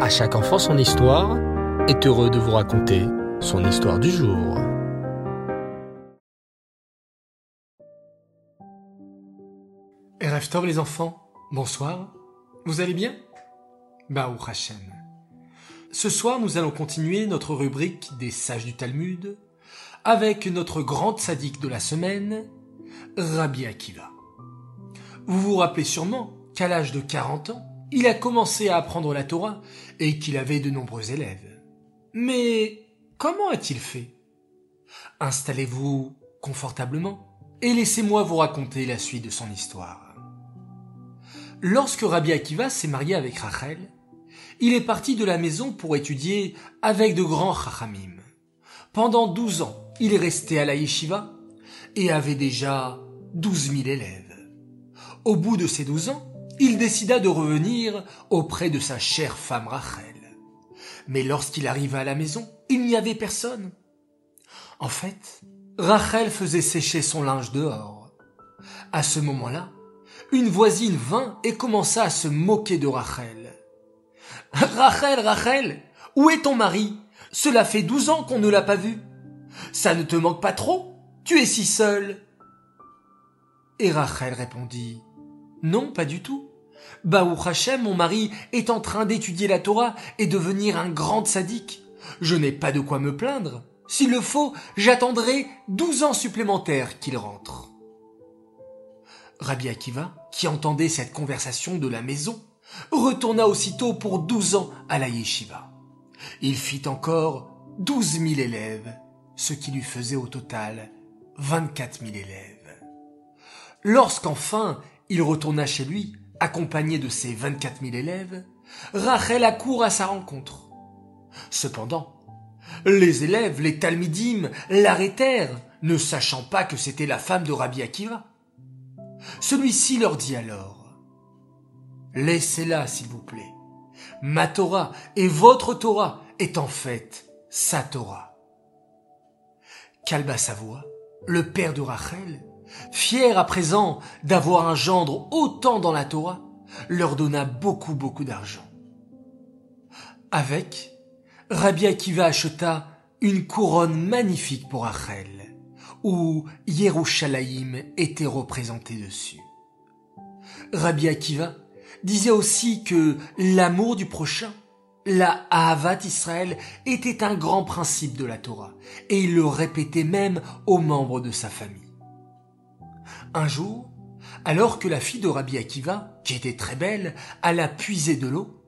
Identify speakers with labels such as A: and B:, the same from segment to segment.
A: À chaque enfant son histoire est heureux de vous raconter son histoire du jour.
B: Tov les enfants, bonsoir. Vous allez bien? Baou Hashem. Ce soir, nous allons continuer notre rubrique des sages du Talmud avec notre grande sadique de la semaine, Rabbi Akiva. Vous vous rappelez sûrement qu'à l'âge de 40 ans, il a commencé à apprendre la Torah et qu'il avait de nombreux élèves. Mais comment a-t-il fait? Installez-vous confortablement et laissez-moi vous raconter la suite de son histoire. Lorsque Rabbi Akiva s'est marié avec Rachel, il est parti de la maison pour étudier avec de grands chachamim. Pendant douze ans, il est resté à la yeshiva et avait déjà douze mille élèves. Au bout de ces douze ans, il décida de revenir auprès de sa chère femme Rachel. Mais lorsqu'il arriva à la maison, il n'y avait personne. En fait, Rachel faisait sécher son linge dehors. À ce moment-là, une voisine vint et commença à se moquer de Rachel. Rachel, Rachel, où est ton mari? Cela fait douze ans qu'on ne l'a pas vu. Ça ne te manque pas trop? Tu es si seule. Et Rachel répondit, Non, pas du tout. Baou Hachem, mon mari, est en train d'étudier la Torah et devenir un grand sadique. Je n'ai pas de quoi me plaindre. S'il le faut, j'attendrai douze ans supplémentaires qu'il rentre. Rabbi Akiva, qui entendait cette conversation de la maison, retourna aussitôt pour douze ans à la yeshiva. Il fit encore douze mille élèves, ce qui lui faisait au total vingt-quatre mille élèves. Lorsqu'enfin il retourna chez lui, accompagné de ses vingt-quatre mille élèves, Rachel accourt à sa rencontre. Cependant, les élèves, les talmidim, l'arrêtèrent, ne sachant pas que c'était la femme de Rabbi Akiva. Celui-ci leur dit alors, Laissez-la, s'il vous plaît. Ma Torah et votre Torah est en fait sa Torah. Kalba Savoie, le père de Rachel, fier à présent d'avoir un gendre autant dans la Torah, leur donna beaucoup beaucoup d'argent. Avec, Rabbi Akiva acheta une couronne magnifique pour Rachel, où Yerushalayim était représenté dessus. Rabbi Akiva disait aussi que l'amour du prochain, la Ahavat Israël, était un grand principe de la Torah, et il le répétait même aux membres de sa famille. Un jour, alors que la fille de Rabbi Akiva, qui était très belle, alla puiser de l'eau,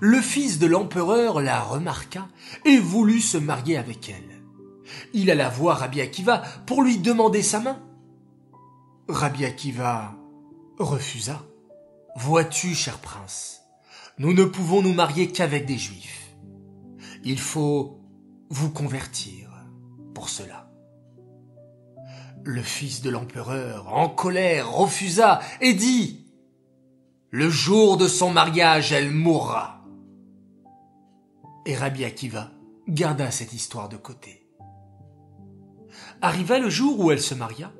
B: le fils de l'empereur la remarqua et voulut se marier avec elle. Il alla voir Rabbi Akiva pour lui demander sa main. Rabbi Akiva refusa. Vois-tu, cher prince, nous ne pouvons nous marier qu'avec des juifs. Il faut vous convertir pour cela. Le fils de l'empereur, en colère, refusa et dit Le jour de son mariage, elle mourra. Et Rabbi Akiva garda cette histoire de côté. Arriva le jour où elle se maria,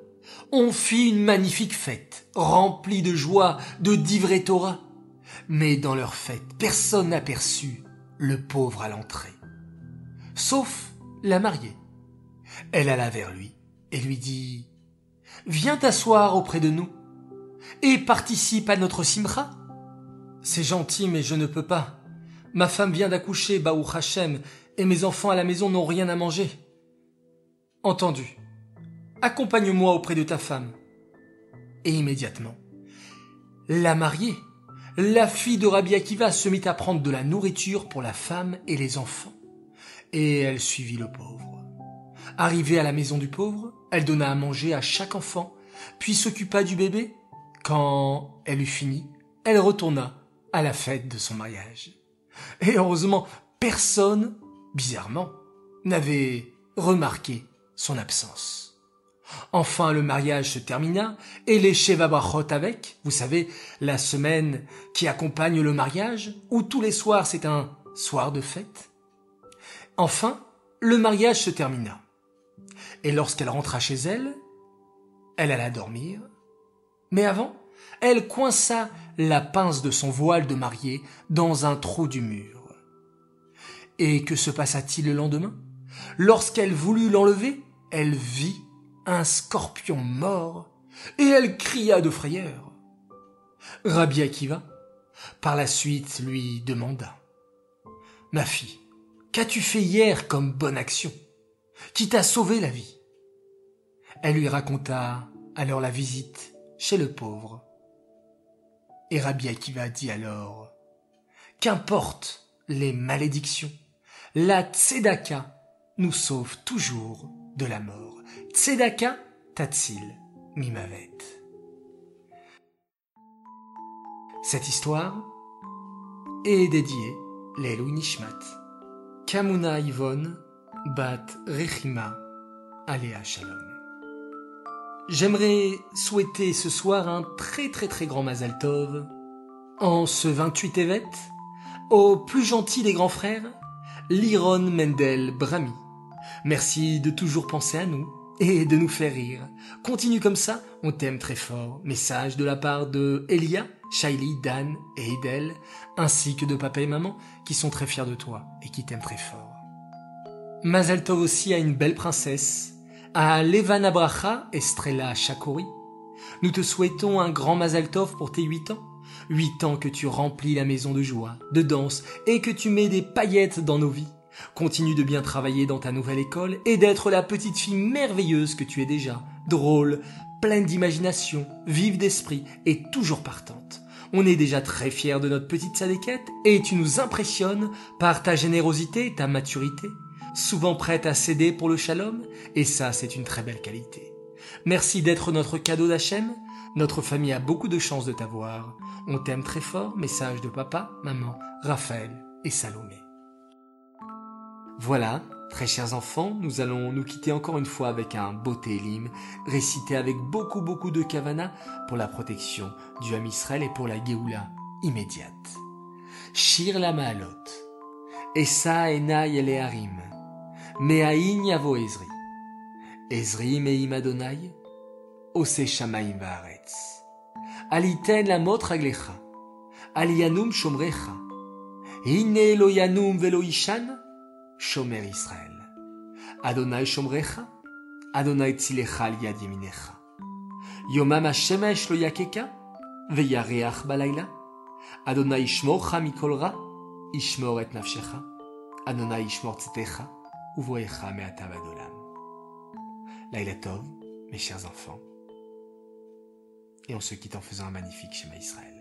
B: on fit une magnifique fête, remplie de joie, de divrei Torah. Mais dans leur fête, personne n'aperçut le pauvre à l'entrée. Sauf la mariée. Elle alla vers lui et lui dit Viens t'asseoir auprès de nous et participe à notre simra. C'est gentil, mais je ne peux pas. Ma femme vient d'accoucher, Baou Hachem, et mes enfants à la maison n'ont rien à manger. Entendu. Accompagne-moi auprès de ta femme. Et immédiatement, la mariée, la fille de Rabbi Akiva, se mit à prendre de la nourriture pour la femme et les enfants. Et elle suivit le pauvre. Arrivée à la maison du pauvre, elle donna à manger à chaque enfant, puis s'occupa du bébé. Quand elle eut fini, elle retourna à la fête de son mariage. Et heureusement, personne, bizarrement, n'avait remarqué son absence. Enfin, le mariage se termina et les Sheva Brachot avec, vous savez, la semaine qui accompagne le mariage, où tous les soirs c'est un soir de fête. Enfin, le mariage se termina. Et lorsqu'elle rentra chez elle, elle alla dormir. Mais avant, elle coinça la pince de son voile de mariée dans un trou du mur. Et que se passa-t-il le lendemain? Lorsqu'elle voulut l'enlever, elle vit un scorpion mort, et elle cria de frayeur. Rabbi Akiva, par la suite, lui demanda. Ma fille, qu'as-tu fait hier comme bonne action, qui t'a sauvé la vie? Elle lui raconta alors la visite chez le pauvre. Et Rabbi Akiva dit alors, Qu'importe les malédictions, la tzedaka nous sauve toujours de la mort. Tzedaka tatzil mimavet. Cette histoire est dédiée l'Elou Nishmat, Kamuna Yvonne, Bat Rechima, Aléa Shalom. J'aimerais souhaiter ce soir un très très très grand Mazal Tov en ce 28 Evet au plus gentil des grands frères, Liron Mendel Brami. Merci de toujours penser à nous et de nous faire rire. Continue comme ça, on t'aime très fort. Message de la part de Elia, Shaili, Dan et Edel, ainsi que de papa et maman qui sont très fiers de toi et qui t'aiment très fort. Mazal Tov aussi a une belle princesse, à Levana Bracha Estrella Shakori. Nous te souhaitons un grand Mazal Tov pour tes huit ans. Huit ans que tu remplis la maison de joie, de danse et que tu mets des paillettes dans nos vies. Continue de bien travailler dans ta nouvelle école et d'être la petite fille merveilleuse que tu es déjà, drôle, pleine d'imagination, vive d'esprit et toujours partante. On est déjà très fiers de notre petite Sadéquette et tu nous impressionnes par ta générosité et ta maturité, souvent prête à céder pour le shalom, et ça c'est une très belle qualité. Merci d'être notre cadeau d'Hachem, notre famille a beaucoup de chance de t'avoir. On t'aime très fort, message de papa, maman, Raphaël et Salomé. Voilà, très chers enfants, nous allons nous quitter encore une fois avec un beau Télim, récité avec beaucoup beaucoup de kavana pour la protection du Ham et pour la Géoula immédiate. Shir la Maalot, Esa Enai ele Harim, Meaïn Yavo Ezri, Ezri Meim Adonai, Ose Shamaim Vaaretz, Aliten la Mot Raglecha, Alianum Shomrecha, Hine lo Yanum velo Ishan, Shomer Israël. Adonai Shomrecha, Adonai Tzilecha al yad yeminecha. Yomam hashemesh lo yakeka, veyareach balayla. Adonai ishmorcha mikol ra, ishmor et nafshecha. Adonai ishmor uvroecha me'ata vadolam. Laila Tov, mes chers enfants. Et on se quitte en faisant un magnifique schéma Israël.